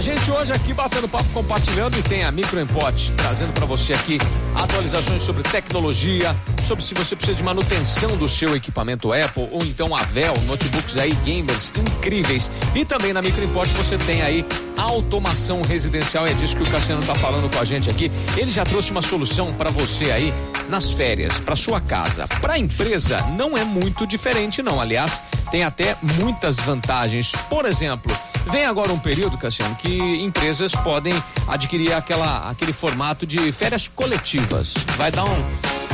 a gente hoje aqui batendo papo, compartilhando e tem a Microimport trazendo para você aqui atualizações sobre tecnologia, sobre se você precisa de manutenção do seu equipamento Apple ou então a Vel, notebooks aí gamers incríveis. E também na Microimport você tem aí automação residencial, é disso que o Cassiano tá falando com a gente aqui. Ele já trouxe uma solução para você aí nas férias, para sua casa. Para a empresa não é muito diferente não, aliás, tem até muitas vantagens. Por exemplo, Vem agora um período, Cassiano, que empresas podem adquirir aquela, aquele formato de férias coletivas. Vai dar um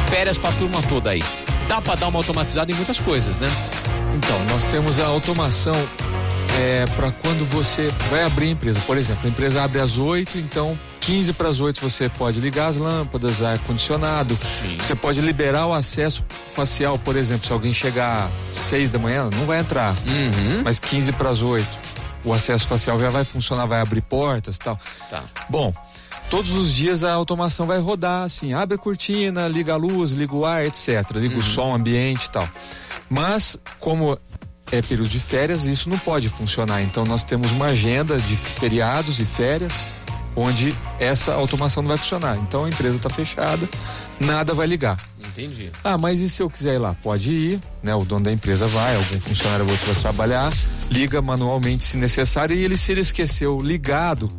férias para turma toda aí. Dá para dar uma automatizada em muitas coisas, né? Então, nós temos a automação é, para quando você vai abrir a empresa. Por exemplo, a empresa abre às 8, então 15 para as 8 você pode ligar as lâmpadas, ar-condicionado. Você pode liberar o acesso facial, por exemplo, se alguém chegar às 6 da manhã, não vai entrar. Uhum. Mas 15 para as 8 o acesso facial já vai funcionar, vai abrir portas e tal. Tá. Bom, todos os dias a automação vai rodar assim, abre a cortina, liga a luz, liga o ar, etc. Liga uhum. o som ambiente e tal. Mas, como é período de férias, isso não pode funcionar. Então nós temos uma agenda de feriados e férias onde essa automação não vai funcionar. Então a empresa está fechada, nada vai ligar. Entendi. Ah, mas e se eu quiser ir lá? Pode ir, né? O dono da empresa vai, algum funcionário outro vai trabalhar, liga manualmente se necessário e ele se ele esqueceu ligado,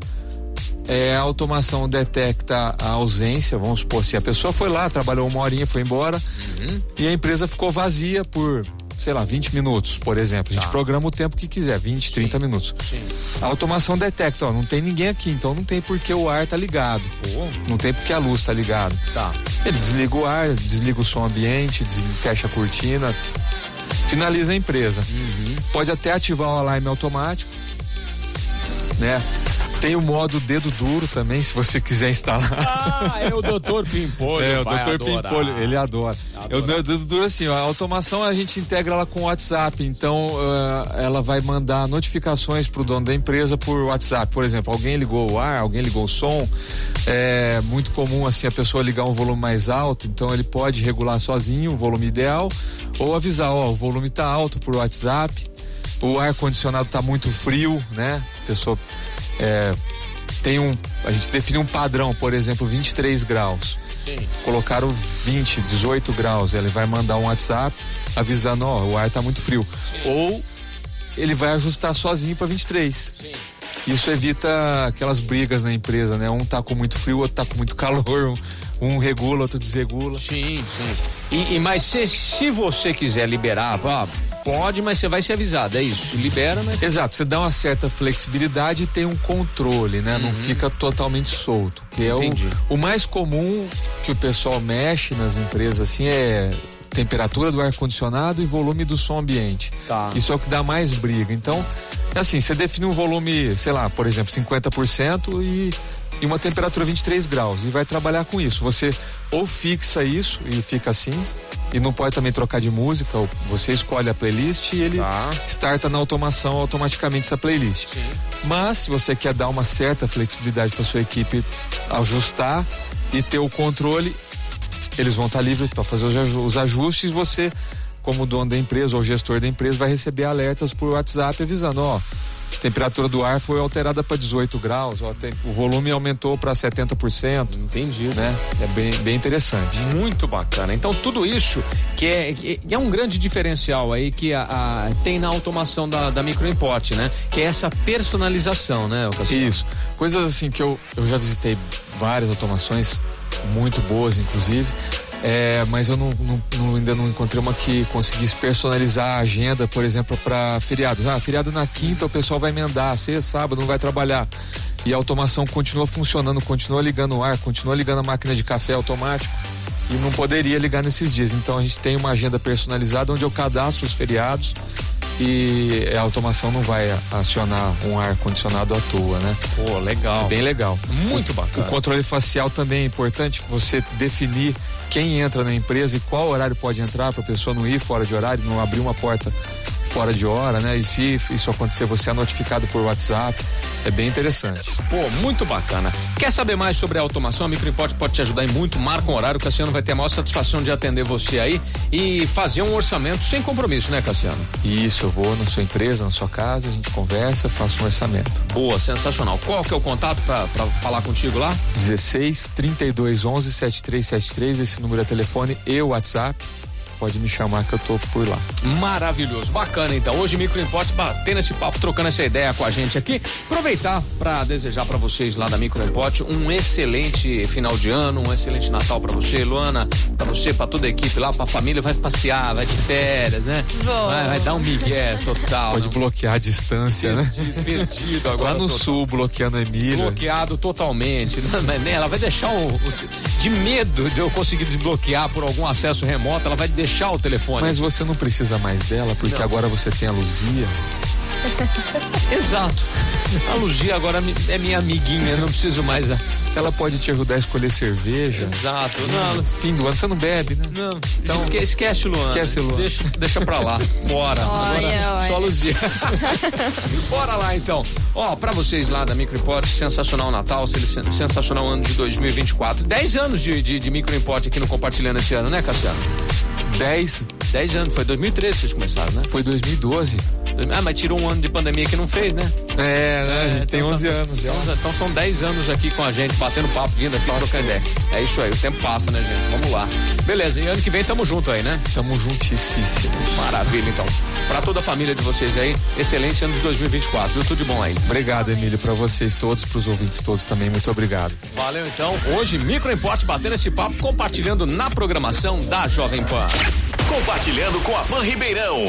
é, a automação detecta a ausência, vamos supor, se a pessoa foi lá, trabalhou uma horinha, foi embora uhum. e a empresa ficou vazia por sei lá, 20 minutos, por exemplo. A gente Tá. programa o tempo que quiser, 20, 30 minutos. Sim. A automação detecta, ó, não tem ninguém aqui, então não tem porque o ar tá ligado. Pô, Não tem porque a luz tá ligado. tá. Ele desliga o ar, desliga o som ambiente, desliga, fecha a cortina, finaliza a empresa. Pode até ativar o alarme automático, né? Tem o modo dedo duro também, se você quiser instalar. Ah, é o doutor Pimpolho. É, o Dr. Pimpolho, ele adora. Eu, eu, dedo duro assim, ó, a automação a gente integra ela com o WhatsApp, então ah, ela vai mandar notificações pro dono da empresa por WhatsApp. Por exemplo, alguém ligou o ar, alguém ligou o som. É muito comum assim a pessoa ligar um volume mais alto, então ele pode regular sozinho o volume ideal ou avisar, ó, o volume tá alto por WhatsApp. O ar condicionado tá muito frio, né? A pessoa é, tem um, a gente define um padrão, por exemplo, 23 graus Sim. colocaram 20, 18 graus, ele vai mandar um WhatsApp avisando, ó, o ar tá muito frio. Ou ele vai ajustar sozinho para 23. Sim. Isso evita aquelas brigas na empresa, né? Um tá com muito frio, outro tá com muito calor, um, um regula, outro desregula. Sim, sim. E, e- mas se, se você quiser liberar, ó, pode, mas você vai ser avisado. É isso. Libera, mas. Exato, você dá uma certa flexibilidade e tem um controle, né? Não fica totalmente solto. Que é o, Entendi. o mais comum que o pessoal mexe nas empresas assim é temperatura do ar condicionado e volume do som ambiente. Tá. Isso é o que dá mais briga. Então, é assim, você define um volume, sei lá, por exemplo, 50% e e uma temperatura 23 graus e vai trabalhar com isso. Você ou fixa isso e fica assim e não pode também trocar de música, você escolhe a playlist e ele Tá. starta na automação automaticamente essa playlist. Mas se você quer dar uma certa flexibilidade para sua equipe ajustar e ter o controle, eles vão estar livres para fazer os aju- os ajustes. Você, como dono da empresa ou gestor da empresa, vai receber alertas por WhatsApp avisando: ó, a temperatura do ar foi alterada para 18 graus, ó, tem- o volume aumentou para 70%. Entendi. Né? É bem, bem interessante. Muito bacana. Então, tudo isso que é, que é um grande diferencial aí que a, a- tem na automação da, da microimport, né? Que é essa personalização, né, Cassiano? Isso. Coisas assim que eu, eu já visitei várias automações, muito boas, inclusive. É, mas eu não, não- não- ainda não encontrei uma que conseguisse personalizar a agenda, por exemplo, para feriados. Ah, feriado na quinta o pessoal vai emendar, sexta, sábado não vai trabalhar. E a automação continua funcionando, continua ligando o ar, continua ligando a máquina de café automático e não poderia ligar nesses dias. Então a gente tem uma agenda personalizada onde eu cadastro os feriados e a automação não vai acionar um ar condicionado à toa, né? Pô, legal. Bem legal. Muito O bacana. controle facial também é importante, você definir quem entra na empresa e qual horário pode entrar para a pessoa não ir fora de horário, não abrir uma porta fora de hora, né? E se isso acontecer, você é notificado por WhatsApp. É bem interessante. Pô, muito bacana. Quer saber mais sobre a automação? A Microimport pode te ajudar em muito. Marca um horário, o Cassiano vai ter a maior satisfação de atender você aí e fazer um orçamento sem compromisso, né, Cassiano? Isso, eu vou na sua empresa, na sua casa, a gente conversa, faço um orçamento. Boa, sensacional. Qual que é o contato para falar contigo lá? 16 32 11 7373, esse número é telefone e WhatsApp pode me chamar que eu tô por lá. Maravilhoso, bacana então. Hoje Micro Import batendo esse papo, trocando essa ideia com a gente aqui. Aproveitar para desejar para vocês lá da Micro Import um excelente final de ano, um excelente Natal para você, Luana, para você, para toda a equipe lá, para a família, vai passear, vai de férias, né? Vai, vai, dar um migué total. Pode bloquear a distância, perdido, né? Perdido agora. Lá no total. sul, bloqueando a Emília. Bloqueado totalmente. Né? Ela vai deixar o, de medo de eu conseguir desbloquear por algum acesso remoto, ela vai deixar o telefone. Mas você não precisa mais dela, porque não. agora você tem a Luzia. Exato. A Luzia agora é minha amiguinha, não preciso mais. Ela pode te ajudar a escolher cerveja. Exato. Não, fim do ano você não bebe, né? Não. Então, esque, esquece, Luana. Esquece, Luana. Deixa, deixa pra lá. Bora. Olha, agora, olha. Só a Luzia. Bora lá então. Ó, pra vocês lá da Microimport, sensacional Natal, sensacional ano de 2024. 10 anos de, de, de Microimport aqui no Compartilhando esse ano, né, Cassiano? 10. 10 anos, foi 2013 vocês começaram, né? Foi 2012. Ah, mas tirou um ano de pandemia que não fez, né? É, né? a gente é, tem então, 11 anos já. Então, então são 10 anos aqui com a gente, batendo papo, vindo aqui Passou. trocar ideia. É isso aí, o tempo passa, né, gente? Vamos lá. Beleza, e ano que vem tamo junto aí, né? Tamo juntíssimo. Maravilha, então. Pra toda a família de vocês aí, excelente ano de 2024, viu? Tudo de bom aí. Obrigado, Emílio, pra vocês todos, pros ouvintes todos também, muito obrigado. Valeu, então. Hoje, Micro Import batendo esse papo, compartilhando na programação da Jovem Pan. Compartilhando com a Pan Ribeirão.